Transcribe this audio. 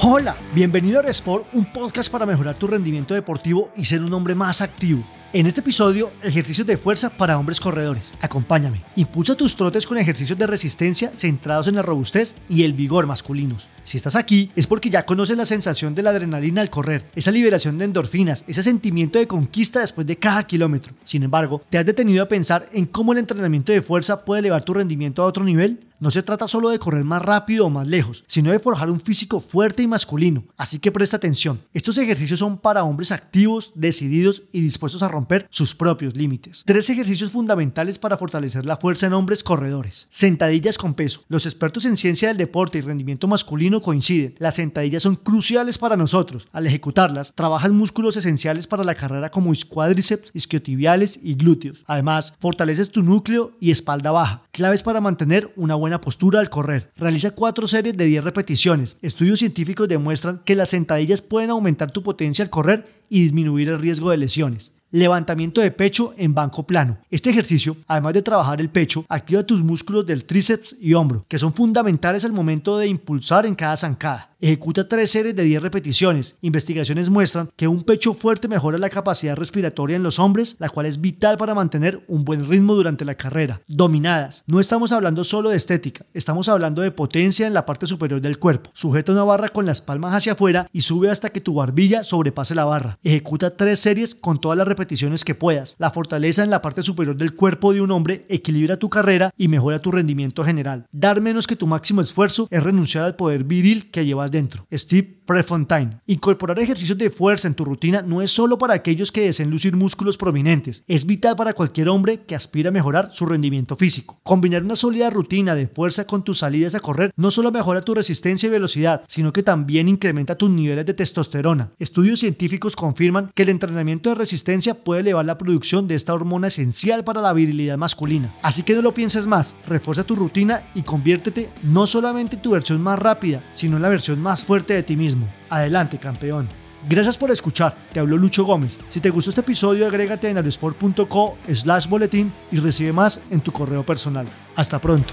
Hola, bienvenido a Sport, un podcast para mejorar tu rendimiento deportivo y ser un hombre más activo. En este episodio, ejercicios de fuerza para hombres corredores. Acompáñame. Impulsa tus trotes con ejercicios de resistencia centrados en la robustez y el vigor masculinos. Si estás aquí, es porque ya conoces la sensación de la adrenalina al correr, esa liberación de endorfinas, ese sentimiento de conquista después de cada kilómetro. Sin embargo, ¿te has detenido a pensar en cómo el entrenamiento de fuerza puede elevar tu rendimiento a otro nivel? No se trata solo de correr más rápido o más lejos, sino de forjar un físico fuerte y masculino. Así que presta atención. Estos ejercicios son para hombres activos, decididos y dispuestos a romper sus propios límites. Tres ejercicios fundamentales para fortalecer la fuerza en hombres corredores. Sentadillas con peso. Los expertos en ciencia del deporte y rendimiento masculino coinciden. Las sentadillas son cruciales para nosotros. Al ejecutarlas, trabajan músculos esenciales para la carrera como cuádriceps, isquiotibiales y glúteos. Además, fortaleces tu núcleo y espalda baja, claves para mantener una buena postura al correr. Realiza cuatro series de 10 repeticiones. Estudios científicos demuestran que las sentadillas pueden aumentar tu potencia al correr y disminuir el riesgo de lesiones. Levantamiento de pecho en banco plano. Este ejercicio, además de trabajar el pecho, activa tus músculos del tríceps y hombro, que son fundamentales al momento de impulsar en cada zancada. Ejecuta tres series de 10 repeticiones. Investigaciones muestran que un pecho fuerte mejora la capacidad respiratoria en los hombres, la cual es vital para mantener un buen ritmo durante la carrera. Dominadas. No estamos hablando solo de estética, estamos hablando de potencia en la parte superior del cuerpo. Sujeta una barra con las palmas hacia afuera y sube hasta que tu barbilla sobrepase la barra. Ejecuta tres series con todas las repeticiones que puedas. La fortaleza en la parte superior del cuerpo de un hombre equilibra tu carrera y mejora tu rendimiento general. Dar menos que tu máximo esfuerzo es renunciar al poder viril que llevas dentro. Steve Prefontaine. Incorporar ejercicios de fuerza en tu rutina no es solo para aquellos que deseen lucir músculos prominentes, es vital para cualquier hombre que aspira a mejorar su rendimiento físico. Combinar una sólida rutina de fuerza con tus salidas a correr no solo mejora tu resistencia y velocidad, sino que también incrementa tus niveles de testosterona. Estudios científicos confirman que el entrenamiento de resistencia puede elevar la producción de esta hormona esencial para la virilidad masculina. Así que no lo pienses más, refuerza tu rutina y conviértete no solamente en tu versión más rápida, sino en la más fuerte de ti mismo. Adelante, campeón. Gracias por escuchar, te habló Lucho Gómez. Si te gustó este episodio, agrégate en aerosport.co slash boletín y recibe más en tu correo personal. Hasta pronto.